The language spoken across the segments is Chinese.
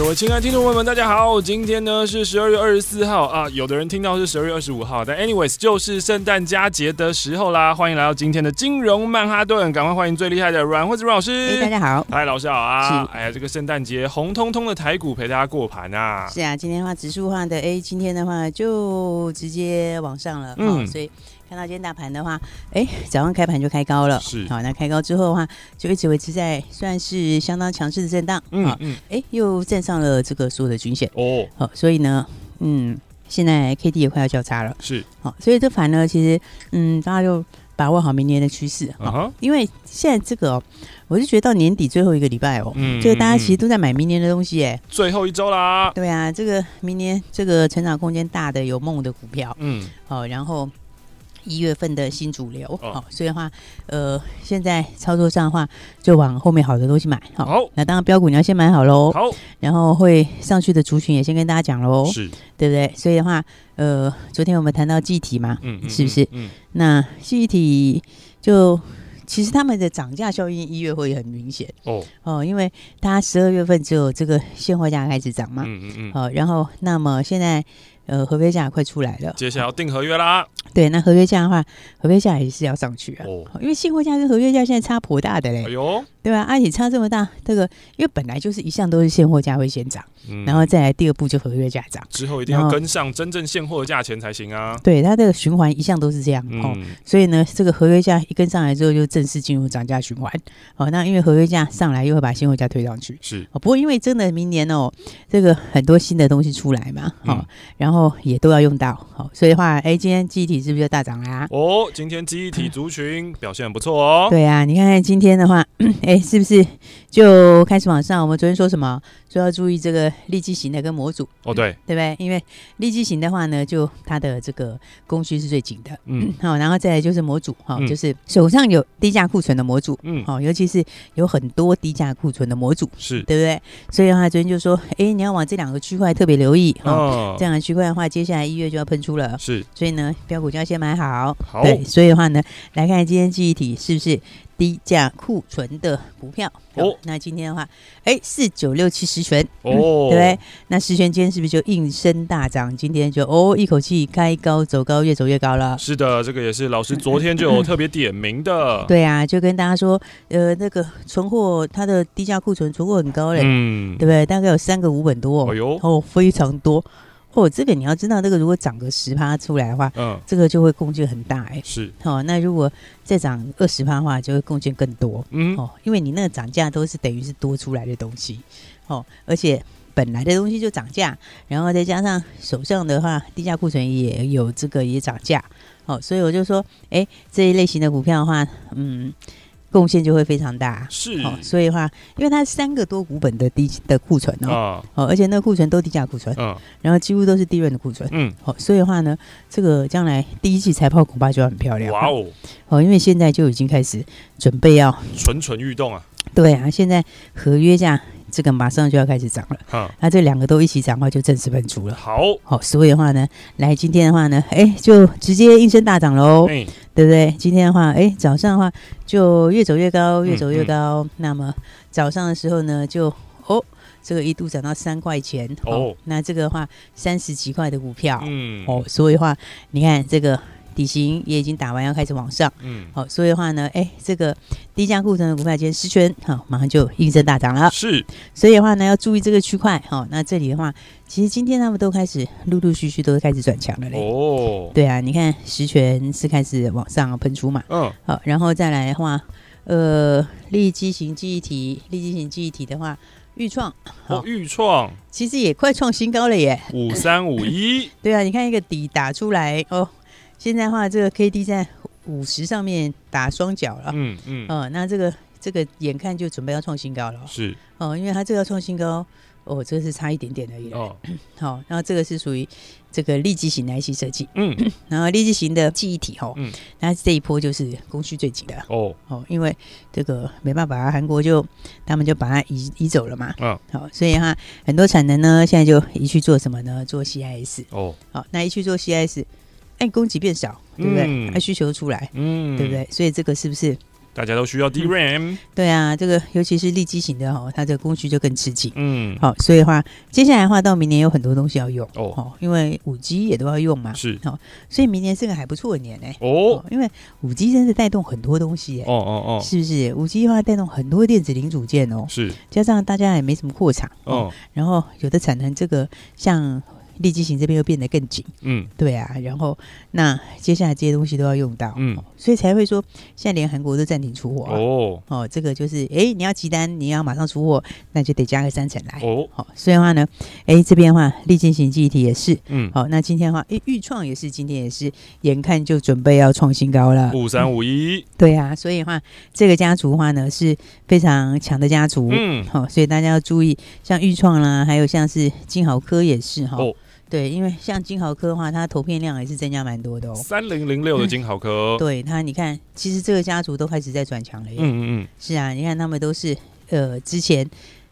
各位亲爱的听众朋友们，大家好！今天呢是十二月二十四号啊，有的人听到是十二月二十五号，但 anyways 就是圣诞佳节的时候啦。欢迎来到今天的金融曼哈顿，赶快欢迎最厉害的阮惠子阮老师。哎，大家好，嗨，老师好啊！哎呀，这个圣诞节红彤彤的台股陪大家过盘啊。是啊，今天的话指数化的，哎，今天的话就直接往上了，嗯，所以。看到今天大盘的话，哎，早上开盘就开高了，是。好，那开高之后的话，就一直维持在算是相当强势的震荡，嗯嗯，哎，又站上了这个所有的均线，哦，好，所以呢，嗯，现在 K D 也快要交叉了，是。好，所以这盘呢，其实，嗯，大家就把握好明年的趋势，啊，因为现在这个、哦，我是觉得到年底最后一个礼拜哦，嗯，这个大家其实都在买明年的东西，哎，最后一周啦，对啊，这个明年这个成长空间大的有梦的股票，嗯，好，然后。一月份的新主流，好、哦，所以的话，呃，现在操作上的话，就往后面好的东西买，好，好，那当然标股你要先买好喽，好，然后会上去的族群也先跟大家讲喽，是，对不对？所以的话，呃，昨天我们谈到记忆体嘛，嗯，是不是？嗯，嗯那记忆体就其实他们的涨价效应一月会很明显，哦，哦，因为它十二月份只有这个现货价开始涨嘛，嗯嗯嗯，好，然后那么现在。呃，合约价快出来了，接下来要订合约啦。对，那合约价的话，合约价也是要上去啊。哦，因为现货价跟合约价现在差颇大的嘞。哎呦。对吧？而且差这么大，这个因为本来就是一向都是现货价会先涨，嗯，然后再来第二步就合约价涨，之后一定要跟上真正现货的价钱才行啊。对，它这个循环一向都是这样，嗯，哦，所以呢，这个合约价一跟上来之后，就正式进入涨价循环。哦，那因为合约价上来，又会把现货价推上去。是哦，不过因为真的明年哦，这个很多新的东西出来嘛，哦，嗯，然后也都要用到，好，所以的话，哎，今天记忆体是不是就大涨啦？哦，今天记忆体族群表现很不错哦。对啊，你看看今天的话。哎，是不是就开始往上？我们昨天说什么？说要注意这个立基型的跟模组哦，对，对不对？因为立基型的话呢，就它的这个供需是最紧的，嗯，好，然后再来就是模组哈、嗯，就是手上有低价库存的模组，嗯，好，尤其是有很多低价库存的模组，是对不对？所以的话，昨天就说，哎，你要往这两个区块特别留意哈、哦，这两个区块的话，接下来一月就要喷出了，是，所以呢，标股就要先买好，好，对，所以的话呢，来看今天记忆体是不是？低价库存的股票哦，那今天的话，哎，四九六七十全哦，对不对？那十全今天是不是就应声大涨？今天就哦，一口气开高走高，越走越高了。是的，这个也是老师昨天就有特别点名的。对啊，就跟大家说，呃，那个存货它的低价库存存货很高嘞，嗯，对不对？大概有三个五本多，哎呦，哦，非常多。哦，这个你要知道，这个如果涨个十趴出来的话，嗯，这个就会贡献很大哎。是，哦，那如果再涨二十趴的话，就会贡献更多。嗯，哦，因为你那个涨价都是等于是多出来的东西，哦，而且本来的东西就涨价，然后再加上手上的话，低价库存也有这个也涨价，哦，所以我就说，哎，这一类型的股票的话，嗯。贡献就会非常大，是。哦，所以的话，因为它三个多股本的低的库存哦，哦，而且那个库存都低价库存，嗯，然后几乎都是低润的库存，嗯，好，所以的话呢，这个将来第一季财报恐怕就要很漂亮，哇哦，哦，因为现在就已经开始准备要蠢蠢欲动啊，对啊，现在合约价。这个马上就要开始涨了，啊，那这两个都一起涨的话，就正式喷出了。好，好，所以的话呢，来今天的话呢，哎，就直接应声大涨喽，对不对？今天的话，哎，早上的话就越走越高，越走越高。嗯嗯、那么早上的时候呢，就哦，这个一度涨到三块钱，哦，那这个的话三十几块的股票，嗯，哦，所以的话，你看这个。底型也已经打完，要开始往上。嗯，好，所以的话呢，哎，这个低价库存的股票今天十銓，好，马上就应声大涨了。是，所以的话呢，要注意这个区块。好，那这里的话，其实今天他们都开始陆陆续续都开始转强了嘞。哦，对啊，你看十銓是开始往上喷出嘛。嗯，好，然后再来的话，呃，利基型记忆体，利基型记忆体的话，钰创，哦，钰创其实也快创新高了耶。五三五一，对啊，你看一个底打出来哦。现在的话，这个 K D 在五十上面打双脚了，嗯嗯，哦，那这个这个眼看就准备要创新高了，是，哦，因为它这个要创新高，哦，这个是差一点点而已。哦，好，然后这个是属于这个立即型的 IC 设计。嗯，然后立即型的记忆体哈，嗯，那这一波就是供需最紧的。哦哦，因为这个没办法，韩国就他们就把它移移走了嘛。嗯，好，所以哈很多产能呢现在就移去做什么呢？做 CIS。哦，好，那一去做 CIS，哎，供给变少，对不对？那需求出来，嗯，对不对？所以这个是不是？大家都需要 DRAM，嗯、对啊，这个尤其是立基型的哦，它这个供需就更吃紧。嗯，好，所以的话，接下来的话到明年有很多东西要用哦，因为五 G 也都要用嘛。是，好，所以明年是个还不错的年呢。哦，因为五 G 真是带动很多东西。哦哦哦，是不是？五 G 的话带动很多电子零组件哦。是，加上大家也没什么扩厂哦，然后有的产能这个像。立基型这边又变得更紧，嗯，对啊，然后那接下来这些东西都要用到，嗯，所以才会说现在连韩国都暂停出货哦，哦，这个就是，哎，你要急单，你要马上出货，那就得加个三成来，哦，好，所以的话呢，哎，这边的话，立基型记忆体也是，嗯，好，那今天的话，哎，钰创也是，今天也是，眼看就准备要创新高了，五三五一，对啊，所以的话，这个家族的话呢是非常强的家族，嗯，好，所以大家要注意，像钰创啦，还有像是金豪科也是哈。对，因为像金豪科的话，它投片量也是增加蛮多的哦。三零零六的金豪科，嗯、对它，你看，其实这个家族都开始在转强了耶。嗯嗯嗯，是啊，你看他们都是呃，之前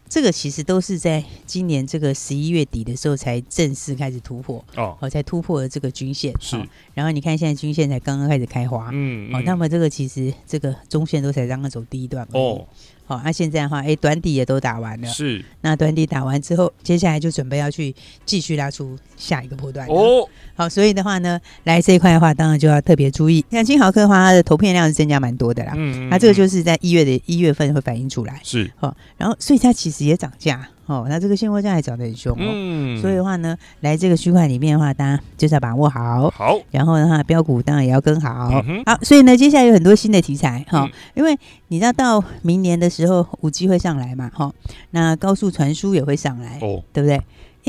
这个其实都是在今年这个十一月底的时候才正式开始突破哦，哦，才突破了这个均线。是、哦，然后你看现在均线才刚刚开始开花，嗯，嗯哦，那么这个其实这个中线都才刚刚走第一段哦。好，那、现在的话，哎，短底也都打完了。是，那短底打完之后，接下来就准备要去继续拉出下一个波段。哦，好，所以的话呢，来这一块的话，当然就要特别注意。像金豪科的话，它的投片量是增加蛮多的啦。嗯，嗯，嗯，那这个就是在一月的一月份会反映出来。是，好、哦，然后所以它其实也涨价。哦，那这个现货价还涨得很凶哦，嗯，所以的话呢，来这个区块里面的话，大家就是要把握好，好，然后的话，标股当然也要跟好，嗯、好，所以呢，接下来有很多新的题材哈，哦嗯、因为你知道到明年的时候，五 G 会上来嘛，哈、哦，那高速传输也会上来，哦，对不对？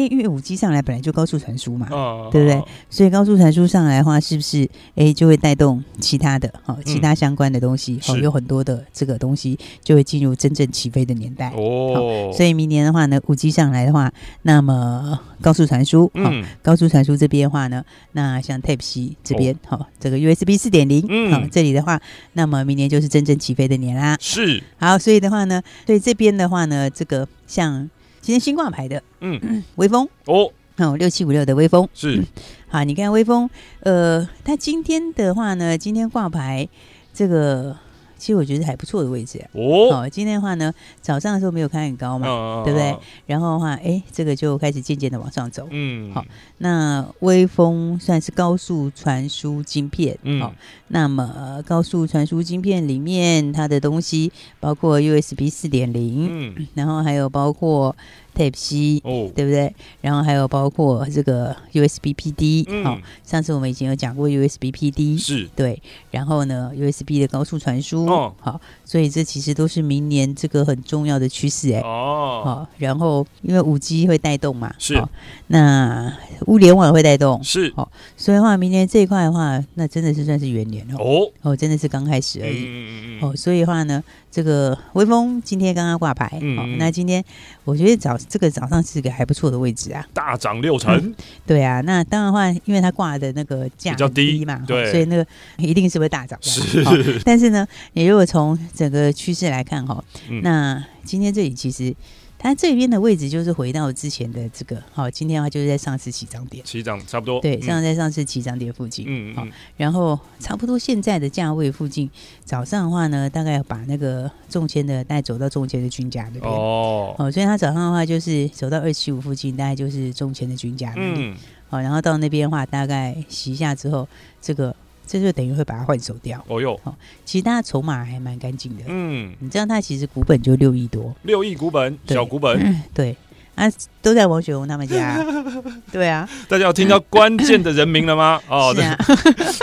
因为五 G 上来本来就高速传输嘛，哦、对不对？所以高速传输上来的话，是不是哎就会带动其他的哈、哦，其他相关的东西？嗯、哦，有很多的这个东西就会进入真正起飞的年代哦。所以明年的话呢，五 G 上来的话，那么高速传输，嗯、哦，高速传输这边的话呢，那像 Type C 这边，好、哦哦，这个 USB 四点零，嗯，好，这里的话，那么明年就是真正起飞的年啦。是，好，所以的话呢，对这边的话呢，这个像。今天新挂牌的，嗯，微风。哦，哦，六七五六的微风。是、嗯，好，你看微风，呃，它今天的话呢，今天挂牌这个。其实我觉得还不错的位置哦。好，今天的话呢，早上的时候没有开很高嘛，哦、对不对？然后的话，哎，这个就开始渐渐的往上走。嗯，好，那微风算是高速传输晶片。嗯，好，那么高速传输晶片里面它的东西包括 USB 四点零，嗯，然后还有包括。Type C 哦，对不对？然后还有包括这个 USB PD，好，上次我们已经有讲过 USB PD，是对。然后呢，USB 的高速传输，哦，好，所以这其实都是明年这个很重要的趋势，哎，哦，好。然后因为五 G 会带动嘛，是。那物联网会带动，是。好，所以的话，明年这一块的话，那真的是算是元年哦，哦，真的是刚开始而已。嗯嗯嗯。哦，所以的话呢。这个微风今天刚刚挂牌，嗯、哦，那今天我觉得早这个早上是个还不错的位置啊，大涨六成、嗯，对啊，那当然话，因为它挂的那个价比较低嘛，对、哦，所以那个一定是会大涨的，是、哦。但是呢，你如果从整个趋势来看哈，那今天这里其实。它这边的位置就是回到之前的这个，好，今天的话就是在上次起涨点，起涨差不多，对，上在上次起涨点附近，嗯，好，然后差不多现在的价位附近，早上的话呢，大概要把那个中签的带走到中签的均价那边，哦，哦，所以它早上的话就是走到二七五附近，大概就是中签的均价那里，好，然后到那边的话，大概洗一下之后，这个。这就等于会把它换手掉。哦哟，好，其实它筹码还蛮干净的。嗯，你知道它其实股本就六亿多，六亿股本，小股本。对，啊，都在王雪红他们家。对啊，大家有听到关键的人名了吗？哦，对。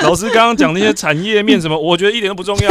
老师刚刚讲那些产业面什么，我觉得一点都不重要。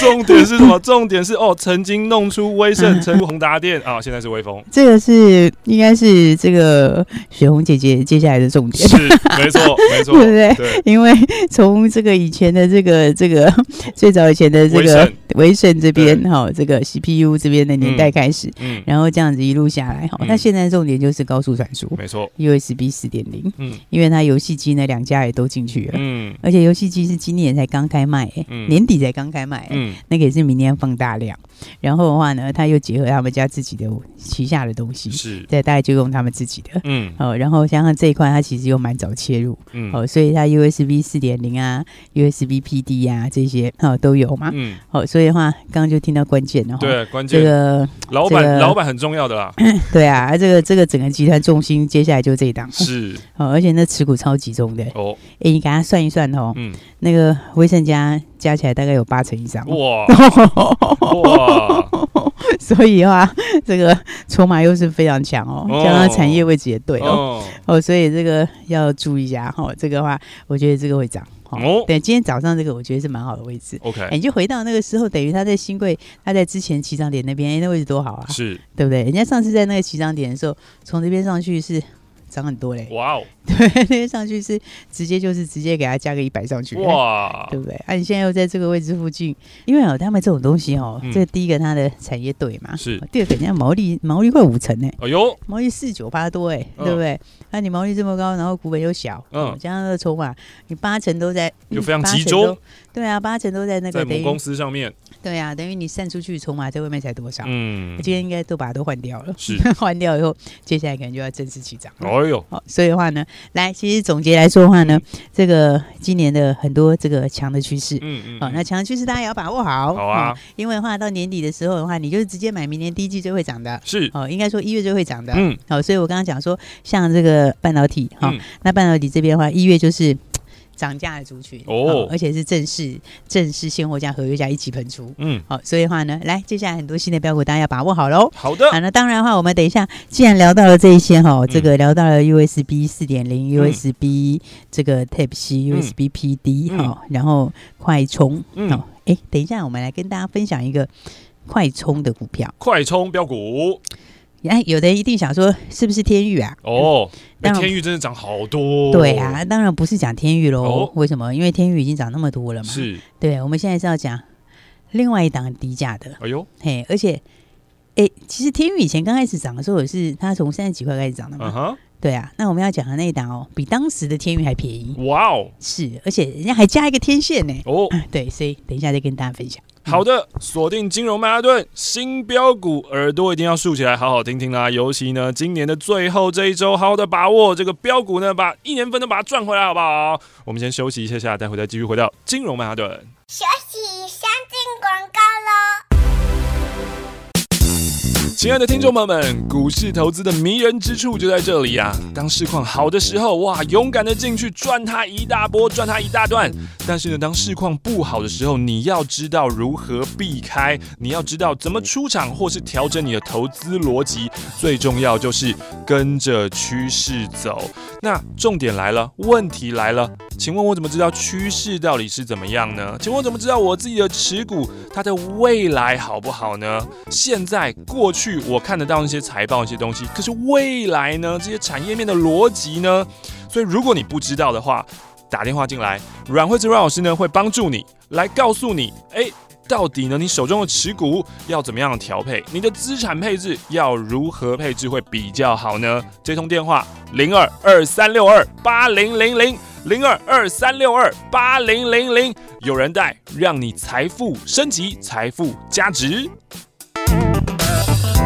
重点是什么？重点是哦，曾经弄出威盛、成宏达店。啊，现在是威风。这个是应该是这个雪红姐姐接下来的重点。是，没错，没错，对不对？对，因为从这个以前的这个这个 最早以前的这个威盛。这边哈，这个 CPU 这边的年代开始，嗯，然后这样子一路下来哈，那现在重点就是高速传输，没错，USB 四点零，嗯，因为它游戏机呢两家也都进去了，嗯，而且游戏机是今年才刚开卖，嗯，年底才刚开卖，嗯，那个也是明年放大量，然后的话呢，他又结合他们家自己的旗下的东西，是，对，大概就用他们自己的，嗯，哦，然后像这一块他其实又蛮早切入，嗯，哦，所以它 USB 四点零啊，USB PD 啊这些哦都有嘛，嗯，哦，所以的话刚刚就听到关键了，对，关键。这个老板老板很重要的啦，对啊，这个这个整个集团重心接下来就这一档，是，哦，而且那持股超集中的，哦，哎，你给他算一算哦，嗯，那个威盛家加起来大概有八成以上，哇哇，所以的话这个筹码又是非常强哦，加上产业位置也对哦，哦，所以这个要注意一下哈，这个的话我觉得这个会涨。哦，对，今天早上这个我觉得是蛮好的位置。OK，你就回到那个时候，等于他在新贵，他在之前起涨点那边，哎，那位置多好啊，是对不对？人家上次在那个起涨点的时候，从这边上去是。涨很多嘞！哇哦，对，那个上去是直接就是直接给它加个一百上去，哇，对不对？啊，你现在又在这个位置附近，因为哦，他们这种东西哦，这第一个它的产业对嘛，是。第二个人家毛利毛利快五成呢，哎呦，毛利四九八多哎，对不对？那你毛利这么高，然后股本又小，嗯，加上那个筹码，你八成都在，就非常集中，对啊，八成都在那个母公司上面，对啊，等于你散出去筹码在外面才多少？嗯，今天应该都把它都换掉了，是。换掉以后，接下来可能就要正式起涨。哎呦，好，所以的话呢，来，其实总结来说的话呢，这个今年的很多这个强的趋势，嗯嗯，好，那强的趋势大家也要把握好，好啊，因为的话到年底的时候的话，你就直接买明年第一季最会涨的，是，哦，应该说一月最会涨的，嗯，好，所以我刚刚讲说，像这个半导体，哈，那半导体这边的话，一月就是。涨价的族群哦，而且是正式正式现货价、合约价一起喷出，嗯，好，所以的话呢，来接下来很多新的标股，大家要把握好喽。好的，好，那当然的话，我们等一下，既然聊到了这一些哈，这个聊到了 USB 四点零、USB 这个 Type C、USB PD 哈，然后快充，好，哎，等一下，我们来跟大家分享一个快充的股票，快充标股。哎，有的一定想说是不是天域啊？哦，那天域真的涨好多。对啊，当然不是讲天域喽。为什么？因为天域已经涨那么多了嘛。是。对，我们现在是要讲另外一档低价的。哎呦，嘿，而且，哎，其实天域以前刚开始涨的时候也是它从三十几块开始涨的嘛。对啊，那我们要讲的那一档哦，比当时的天钰还便宜。哇哦。是，而且人家还加一个天线呢。哦。对，所以等一下再跟大家分享。好的，锁定金融曼哈顿新标股，耳朵一定要竖起来，好好听听啦。尤其呢，今年的最后这一周，好好的把握这个标股呢，把一年份都把它赚回来，好不好？我们先休息一下下，待会再继续回到金融曼哈顿。休息，先进广告亲爱的听众朋友们，股市投资的迷人之处就在这里呀！当市况好的时候，哇，勇敢的进去赚它一大波，赚它一大段。但是呢，当市况不好的时候，你要知道如何避开，你要知道怎么出场或是调整你的投资逻辑。最重要就是跟着趋势走。那重点来了，问题来了，请问我怎么知道趋势到底是怎么样呢？请问我怎么知道我自己的持股它的未来好不好呢？现在、过去。我看得到那些财报、一些东西，可是未来呢？这些产业面的逻辑呢？所以如果你不知道的话，打电话进来，阮惠慈阮老师呢会帮助你来告诉你，哎，到底呢你手中的持股要怎么样调配？你的资产配置要如何配置会比较好呢？这通电话零二二三六二八零零零零二二三六二八零零零，有人带，让你财富升级，财富加值。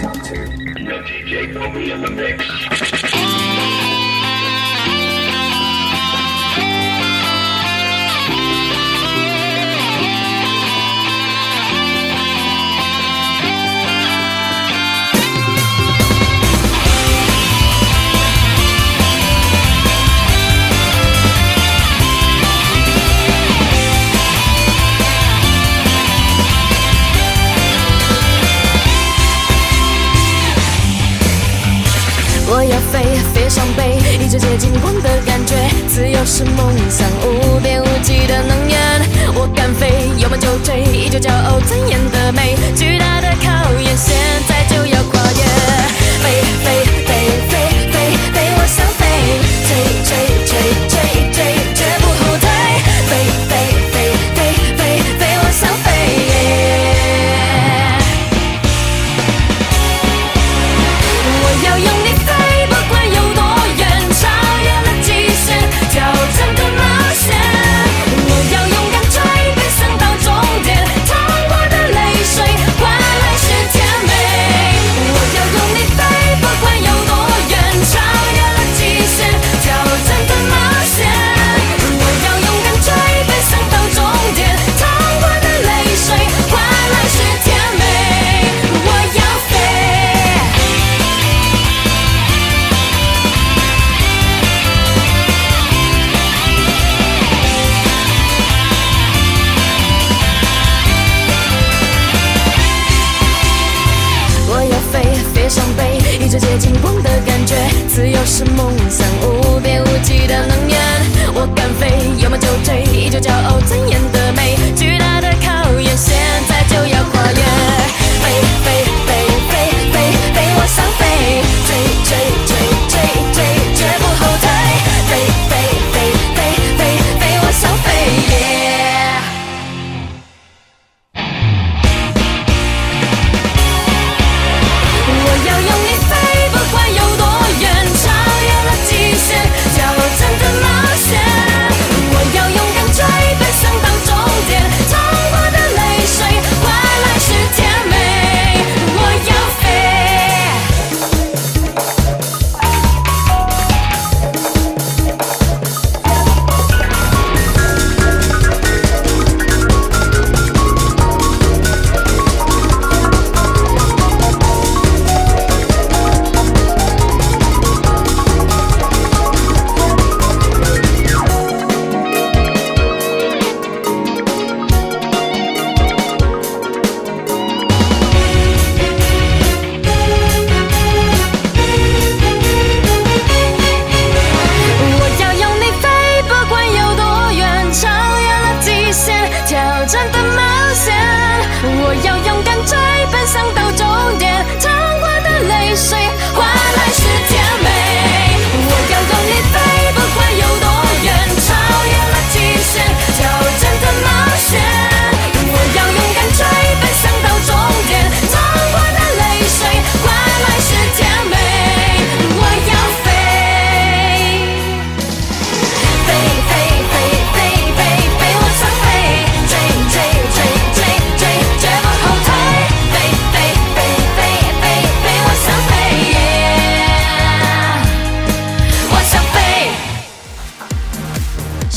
No DJ put me in the mix.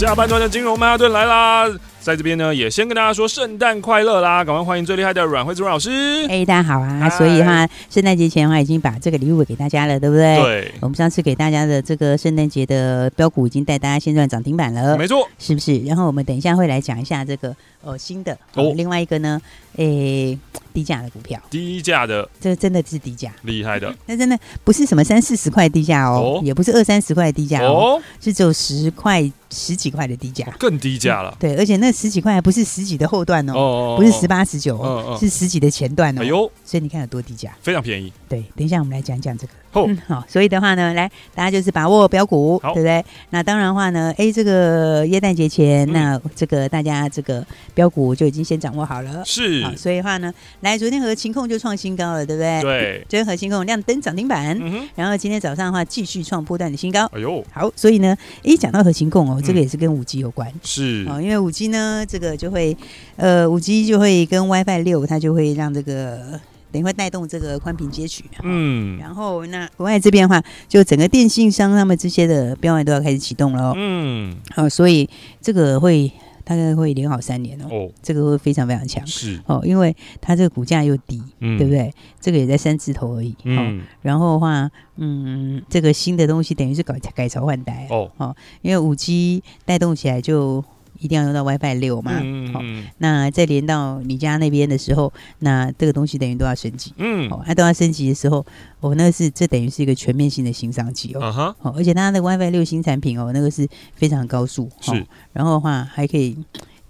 下半段的金融曼哈顿来啦，在这边呢，也先跟大家说圣诞快乐啦！赶快欢迎最厉害的阮惠子阮老师。哎，大家好啊！所以哈，圣诞节前的话已经把这个礼物给大家了，对不对？对。我们上次给大家的这个圣诞节的标股已经带大家先赚涨停板了，没错，是不是？然后我们等一下会来讲一下这个呃新的哦，另外一个呢，诶。低价的股票，低价的，这个真的是低价，厉害的。那真的不是什么三四十块低价哦，哦，也不是二三十块低价哦，哦，是只有十块、十几块的低价，更低价了，嗯。对，而且那十几块还不是十几的后段哦，哦不是十八十九，是十几的前段哦。哎呦，所以你看有多低价，非常便宜。对，等一下我们来讲讲这个。哦、嗯，好，所以的话呢，来大家就是把握标股，对不对？那当然的话呢，哎，这个耶诞节前、嗯，那这个大家这个标股就已经先掌握好了，是。所以的话呢，来昨天和勤控就创新高了，对不对？对，昨天和勤控亮灯涨停板、嗯，然后今天早上的话继续创波段的新高。哎呦，好，所以呢，一讲到和情控哦，这个也是跟五 G 有关，是哦，因为五 G 呢，这个就会呃，五 G 就会跟 WiFi 六，它就会让这个。等会带动这个宽频接取，嗯，然后那国外这边的话，就整个电信商他们这些的标案都要开始启动了，嗯，好，所以这个会大概会连好三年哦，哦，这个会非常非常强，是。哦，因为它这个股价又低，嗯，对不对？这个也在三字头而已，嗯，然后的话，嗯，这个新的东西等于是改改朝换代哦，哦，因为五 G 带动起来就。一定要用到 WiFi 六嘛？嗯，好、那再连到你家那边的时候，那这个东西等于都要升级。嗯，好、哦，它都要升级的时候，哦，那个是这等于是一个全面性的新商机哦。好、uh -huh 哦，而且它的 WiFi 六新产品哦，那个是非常高速。是、哦，然后的话还可以。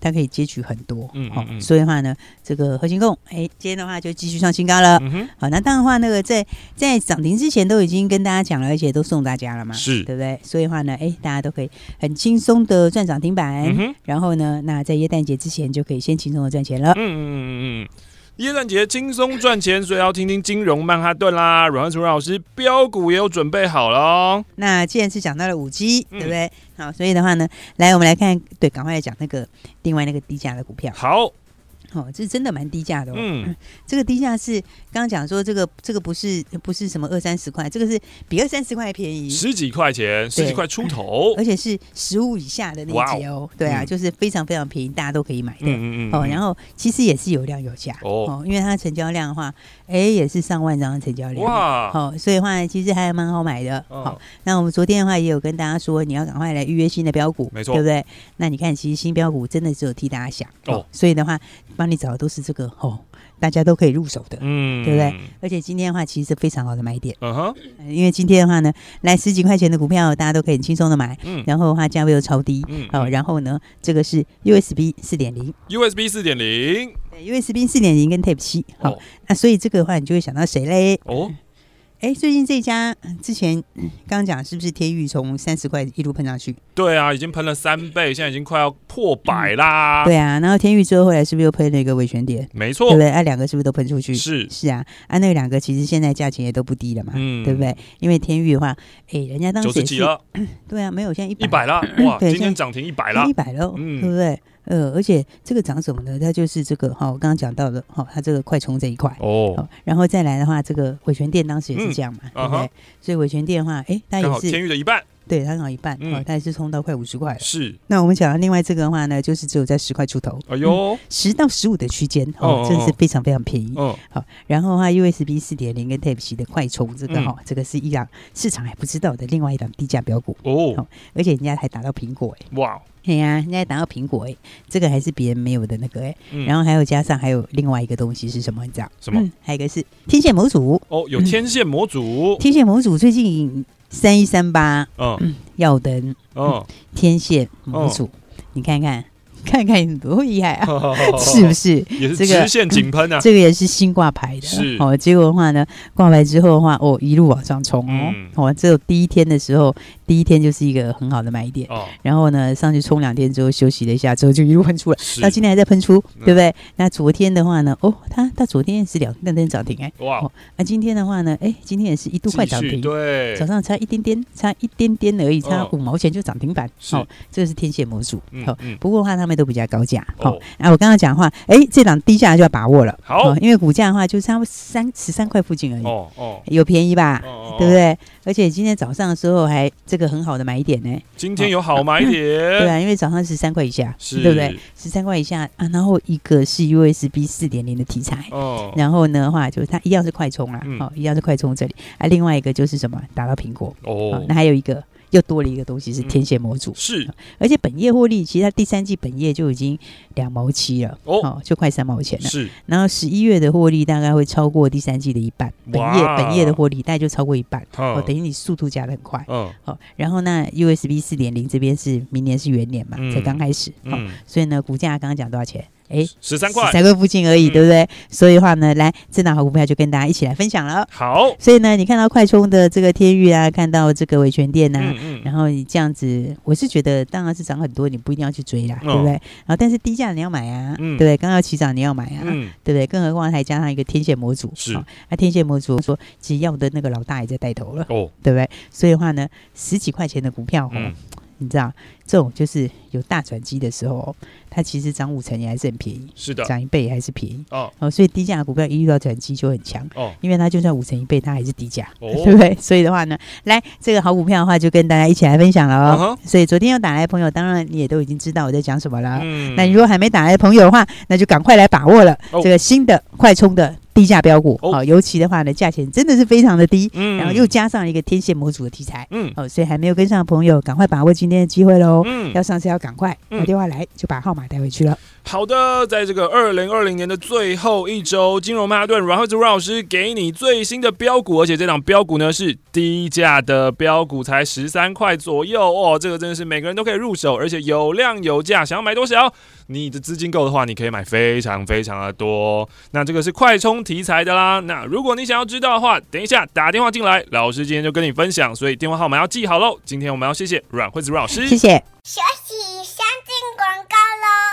它可以接取很多，嗯，嗯，嗯，所以的话呢，这个核心控，哎，今天的话就继续创新高了，嗯，好，那当然的话，那个在在涨停之前都已经跟大家讲了，而且都送大家了嘛，是。对不对？所以的话呢，哎，大家都可以很轻松的赚涨停板，嗯，然后呢，那在耶诞节之前就可以先轻松的赚钱了，嗯嗯嗯嗯。耶诞节轻松赚钱，所以要听听金融曼哈顿啦。阮慧慈老师标股也有准备好了哦。那既然是讲到了五 G，对不对？好，所以的话呢，来我们来看，对，赶快来讲那个另外那个低价的股票。好。哦，这是真的蛮低价的哦。嗯，这个低价是刚刚讲说这个这个不是不是什么二三十块，这个是比二三十块还便宜，十几块钱，十几块出头，而且是十五以下的那节哦。对啊，就是非常非常便宜，大家都可以买的。嗯嗯哦，然后其实也是有量有价哦，因为它成交量的话，哎，也是上万张的成交量。哇，好，所以的话其实还蛮好买的。好，那我们昨天的话也有跟大家说，你要赶快来预约新的标股，没错，对不对？那你看，其实新标股真的只有替大家想哦，所以的话。帮你找的都是这个哦，大家都可以入手的，嗯，对不对？而且今天的话，其实是非常好的买点，嗯哼，因为今天的话呢，来十几块钱的股票，大家都可以很轻松的买，嗯，然后的话价位又超低，嗯，好，然后呢，这个是 USB 四点零，USB 四点零，对，USB 四点零跟 Type 七好，那所以这个的话，你就会想到谁嘞？哦。哎，最近这家之前刚刚讲是不是天域从三十块一路喷上去？对啊，已经喷了三倍，现在已经快要破百啦。嗯、对啊，然后天域之后后来是不是又喷了一个尾权点？没错，对不对？啊，两个是不是都喷出去？是是啊，啊，那两个其实现在价钱也都不低了嘛，嗯，对不对？因为天域的话，哎，人家当时九十几了，对啊，没有现在一百一百了，哇，今天涨停一百了，一百了，嗯，对不对？呃，而且这个涨什么呢？它就是这个哈，我刚刚讲到的哈，它这个快充这一块哦，然后再来的话，这个伟权电当时也是这样嘛，嗯、对不对？啊、所以伟权电的话，哎、欸，它也是天钰的一半，对，它刚好一半，嗯，它也是冲到快五十块了。是，那我们讲到另外这个的话呢，就是只有在十块出头，哎呦，十、嗯、到十五的区间哦，真的是非常非常便宜。哦，好，然后的话，USB 四点零跟 Type C 的快充这个哈、嗯，这个是一档市场还不知道的另外一档低价标股哦，而且人家还打到苹果哎，哇。哎呀，人家打到苹果哎，这个还是别人没有的那个哎、嗯，然后还有加上还有另外一个东西是什么？你知道？什么？嗯、还有一个是天线模组哦，有天线模组，嗯、天线模组最近三一三八，嗯，耀灯，嗯，天线模组，嗯、你看看。看看你多厉害啊，是不是？也是直线井喷啊、嗯，这个也是新挂牌的。是哦，结果的话呢，挂牌之后的话，哦，一路往上冲哦。嗯、哦，只有第一天的时候，第一天就是一个很好的买点。哦，然后呢，上去冲两天之后休息了一下，之后就一路喷出来。到今天还在喷出，对不对？嗯、那昨天的话呢，哦，它它昨天也是两两天涨停哎。哇！那、哦啊、今天的话呢，哎，今天也是一度快涨停。对，早上差一点点，差一点点而已，差五毛钱就涨停板。哦，这个是天线模组。好、嗯嗯，不过的话他们。都比较高价，好、哦，啊，我刚刚讲的话，哎、欸，这档低价就要把握了，好，哦、因为股价的话就差不多三十三块附近而已，哦哦，有便宜吧，哦、对不对？而且今天早上的时候还这个很好的买点呢，今天有好买点，哦、对啊，因为早上十三块以下，是，对不对？十三块以下啊，然后一个是 USB 四点零的题材，哦，然后呢话就是它一样是快充啊，哦，一样是快充这里，啊，另外一个就是什么？打到苹果，哦，哦，那还有一个。又多了一个东西是天线模组，嗯、是，而且本业获利，其实它第三季本业就已经两毛七了，哦，就快三毛钱了，是。然后十一月的获利大概会超过第三季的一半，本业本业的获利大概就超过一半，哦，等于你速度加的很快，嗯，好。然后那 USB 四点零这边是明年是元年嘛，才刚开始，好、嗯，所以呢，股价刚刚讲多少钱？哎，十三块，十三块附近而已，嗯、对不对？所以的话呢，来这档好股票就跟大家一起来分享了。好，所以呢，你看到快充的这个天域啊，看到这个维权店呐、啊，嗯嗯然后你这样子，我是觉得当然是涨很多，你不一定要去追啦，哦、对不对？然后但是低价你要买啊，嗯、对不对？刚要起涨你要买啊，嗯、对不对？更何况还加上一个天线模组，是，那、天线模组说，其实要的那个老大也在带头了，哦，对不对？所以的话呢，十几块钱的股票，嗯。你知道这种就是有大转机的时候，它其实涨五成也还是很便宜，是的，涨一倍也还是便宜哦。哦，所以低价的股票一遇到转机就很强哦，因为它就算五成一倍，它还是低价，哦、对不对？所以的话呢，来这个好股票的话，就跟大家一起来分享了哦。Uh huh、所以昨天有打来的朋友，当然你也都已经知道我在讲什么了。嗯，那你如果还没打来的朋友的话，那就赶快来把握了、哦、这个新的快充的。低价标股哦，尤其的话呢，价钱真的是非常的低，嗯，然后又加上一个天线模组的题材，嗯，哦，所以还没有跟上的朋友，赶快把握今天的机会喽，嗯，要上车要赶快打电话来，就把号码带回去了。好的，在这个二零二零年的最后一周，金融曼哈顿阮惠子阮老师给你最新的标股，而且这档标股呢是低价的标股，才十三块左右哦，这个真的是每个人都可以入手，而且有量有价，想要买多少？你的资金够的话，你可以买非常非常的多。那这个是快充题材的啦。那如果你想要知道的话，等一下打电话进来，老师今天就跟你分享。所以电话号码要记好喽。今天我们要谢谢阮惠子老师，谢谢。休息，先进广告喽。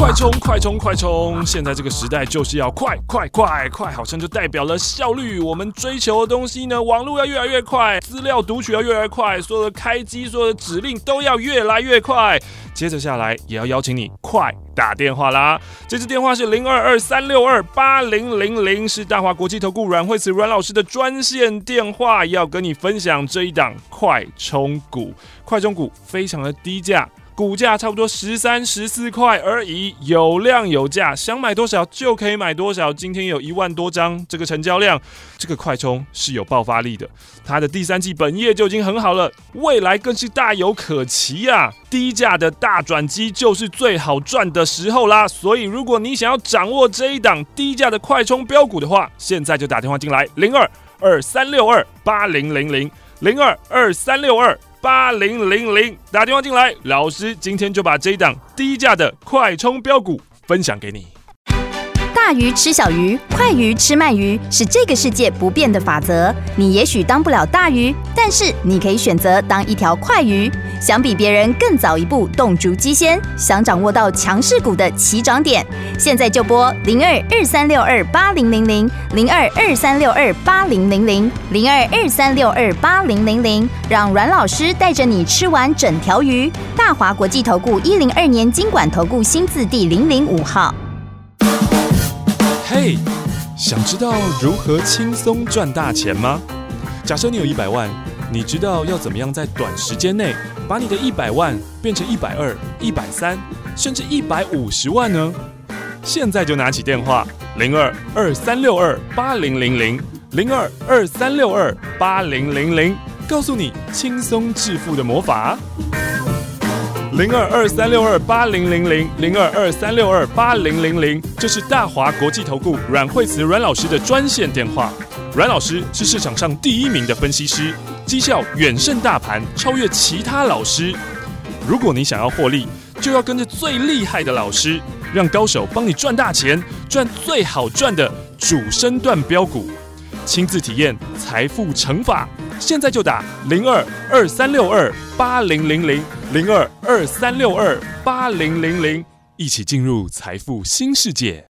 快充，快充，快充！现在这个时代就是要快，快，快，快，好像就代表了效率。我们追求的东西呢，网络要越来越快，资料读取要越来越快，所有的开机，所有的指令都要越来越快。接着下来，也要邀请你快打电话啦！这支电话是零二二三六二八零零零，是大华国际投顾阮惠慈阮老师的专线电话，要跟你分享这一档快充股。快充股非常的低价。股价差不多十三、十四块而已，有量有价，想买多少就可以买多少。今天有一万多张，这个成交量，这个快充是有爆发力的。它的第三季本业就已经很好了，未来更是大有可期啊！低价的大转机就是最好赚的时候啦。所以，如果你想要掌握这一档低价的快充标股的话，现在就打电话进来，零二二三六二八零零零，零二二三六二。八零零零打电话进来，老师今天就把这一档低价的快充标股分享给你。大鱼吃小鱼，快鱼吃慢鱼，是这个世界不变的法则。你也许当不了大鱼，但是你可以选择当一条快鱼。想比别人更早一步动足机先，想掌握到强势股的起涨点，现在就拨零二二三六二八零零零零二二三六二八零零零零二二三六二八零零零，让阮老师带着你吃完整条鱼。大华国际投顾一零二年金管投顾新字第零零五号。嘿想知道如何轻松赚大钱吗？假设你有一百万，你知道要怎么样在短时间内把你的一百万变成一百二、一百三，甚至一百五十万呢？现在就拿起电话，零二二三六二八零零零，零二二三六二八零零零，告诉你轻松致富的魔法。零二二三六二八零零零零二二三六二八零零零，这是大华国际投顾阮惠慈阮老师的专线电话。阮老师是市场上第一名的分析师，绩效远胜大盘，超越其他老师。如果你想要获利，就要跟着最厉害的老师，让高手帮你赚大钱，赚最好赚的主升段标股，亲自体验财富乘法。现在就打零二二三六二八零零零零二二三六二八零零零，一起进入财富新世界。